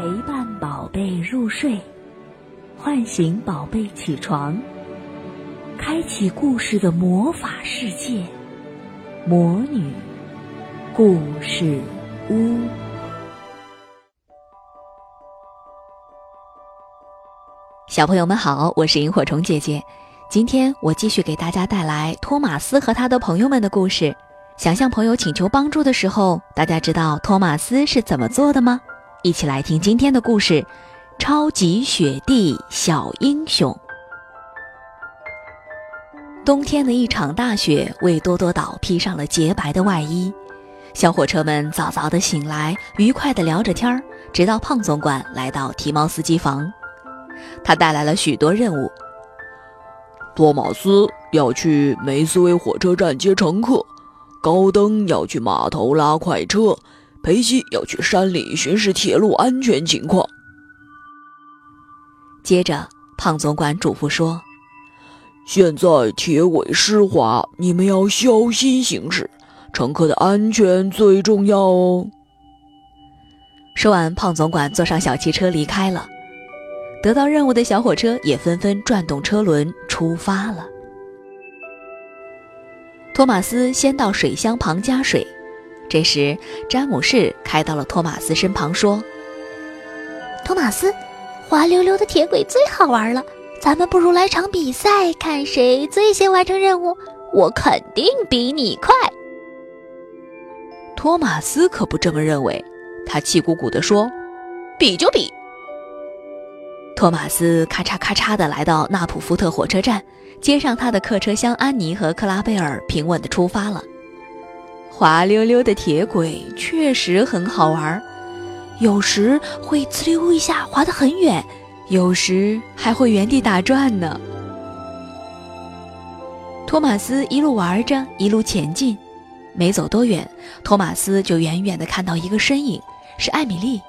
陪伴宝贝入睡，唤醒宝贝起床，开启故事的魔法世界——魔女故事屋。小朋友们好，我是萤火虫姐姐。今天我继续给大家带来托马斯和他的朋友们的故事。想向朋友请求帮助的时候，大家知道托马斯是怎么做的吗？一起来听今天的故事：超级雪地小英雄。冬天的一场大雪为多多岛披上了洁白的外衣，小火车们早早的醒来，愉快的聊着天儿，直到胖总管来到提猫司机房。他带来了许多任务。托马斯要去梅斯威火车站接乘客，高登要去码头拉快车，裴西要去山里巡视铁路安全情况。接着，胖总管嘱咐说：“现在铁轨湿滑，你们要小心行驶，乘客的安全最重要哦。”说完，胖总管坐上小汽车离开了。得到任务的小火车也纷纷转动车轮出发了。托马斯先到水箱旁加水，这时詹姆士开到了托马斯身旁，说：“托马斯，滑溜溜的铁轨最好玩了，咱们不如来场比赛，看谁最先完成任务。我肯定比你快。”托马斯可不这么认为，他气鼓鼓地说：“比就比。”托马斯咔嚓咔嚓地来到纳普福特火车站，接上他的客车厢安妮和克拉贝尔，平稳地出发了。滑溜溜的铁轨确实很好玩，有时会呲溜一下滑得很远，有时还会原地打转呢。托马斯一路玩着，一路前进，没走多远，托马斯就远远地看到一个身影，是艾米丽。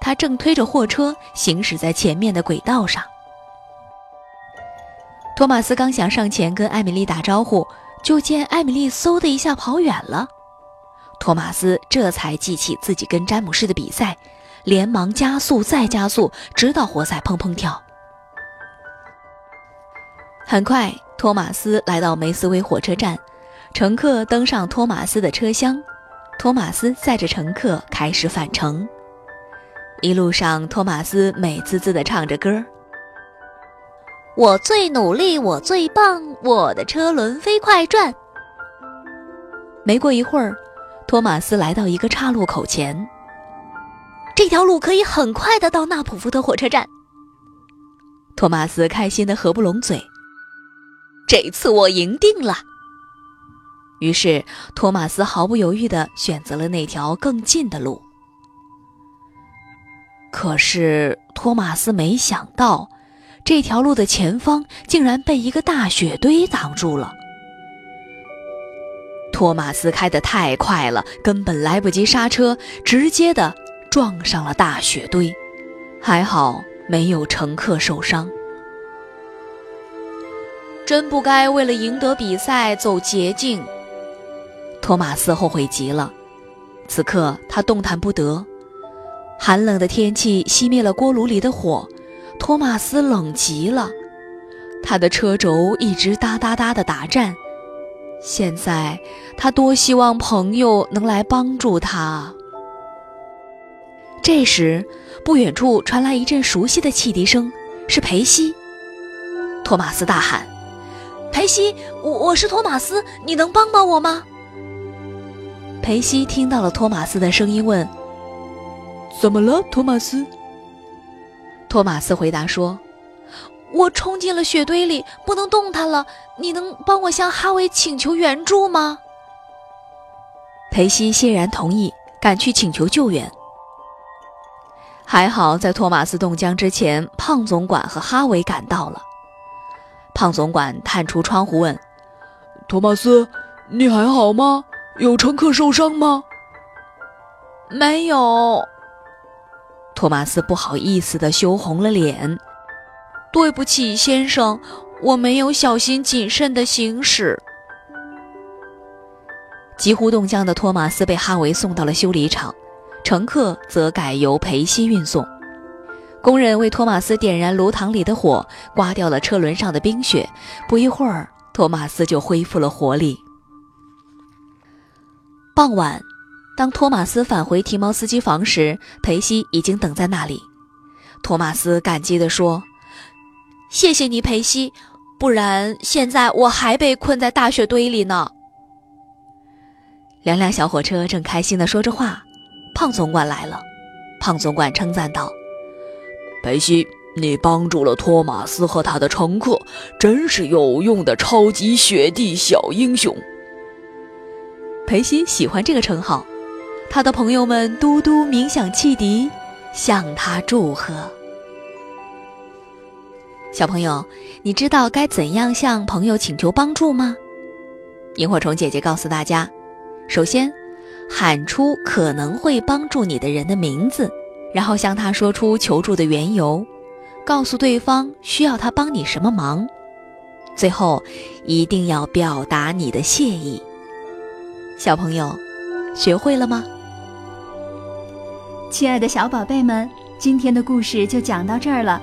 他正推着货车行驶在前面的轨道上。托马斯刚想上前跟艾米丽打招呼，就见艾米丽嗖的一下跑远了。托马斯这才记起自己跟詹姆士的比赛，连忙加速再加速，直到活塞砰砰跳。很快，托马斯来到梅斯威火车站，乘客登上托马斯的车厢，托马斯载着乘客开始返程。一路上，托马斯美滋滋地唱着歌：“我最努力，我最棒，我的车轮飞快转。”没过一会儿，托马斯来到一个岔路口前。这条路可以很快的到纳普福特火车站。托马斯开心的合不拢嘴：“这次我赢定了！”于是，托马斯毫不犹豫地选择了那条更近的路。可是托马斯没想到，这条路的前方竟然被一个大雪堆挡住了。托马斯开得太快了，根本来不及刹车，直接的撞上了大雪堆，还好没有乘客受伤。真不该为了赢得比赛走捷径，托马斯后悔极了。此刻他动弹不得。寒冷的天气熄灭了锅炉里的火，托马斯冷极了，他的车轴一直哒哒哒的打颤。现在他多希望朋友能来帮助他。这时，不远处传来一阵熟悉的汽笛声，是裴西。托马斯大喊：“裴西，我我是托马斯，你能帮帮我吗？”裴西听到了托马斯的声音，问。怎么了，托马斯？托马斯回答说：“我冲进了雪堆里，不能动弹了。你能帮我向哈维请求援助吗？”裴西欣然同意，赶去请求救援。还好，在托马斯冻僵之前，胖总管和哈维赶到了。胖总管探出窗户问：“托马斯，你还好吗？有乘客受伤吗？”“没有。”托马斯不好意思地羞红了脸，“对不起，先生，我没有小心谨慎的行驶。”几乎冻僵的托马斯被哈维送到了修理厂，乘客则改由裴西运送。工人为托马斯点燃炉膛里的火，刮掉了车轮上的冰雪。不一会儿，托马斯就恢复了活力。傍晚，当托马斯返回提毛斯机房时，裴西已经等在那里。托马斯感激地说：“谢谢你，裴西，不然现在我还被困在大雪堆里呢。”两辆小火车正开心地说着话，胖总管来了。胖总管称赞道。裴西，你帮助了托马斯和他的乘客，真是有用的超级雪地小英雄。裴西喜欢这个称号，他的朋友们嘟嘟鸣响汽笛，向他祝贺。小朋友，你知道该怎样向朋友请求帮助吗？萤火虫姐姐告诉大家：首先，喊出可能会帮助你的人的名字。然后向他说出求助的缘由，告诉对方需要他帮你什么忙，最后一定要表达你的谢意。小朋友，学会了吗？亲爱的小宝贝们，今天的故事就讲到这儿了。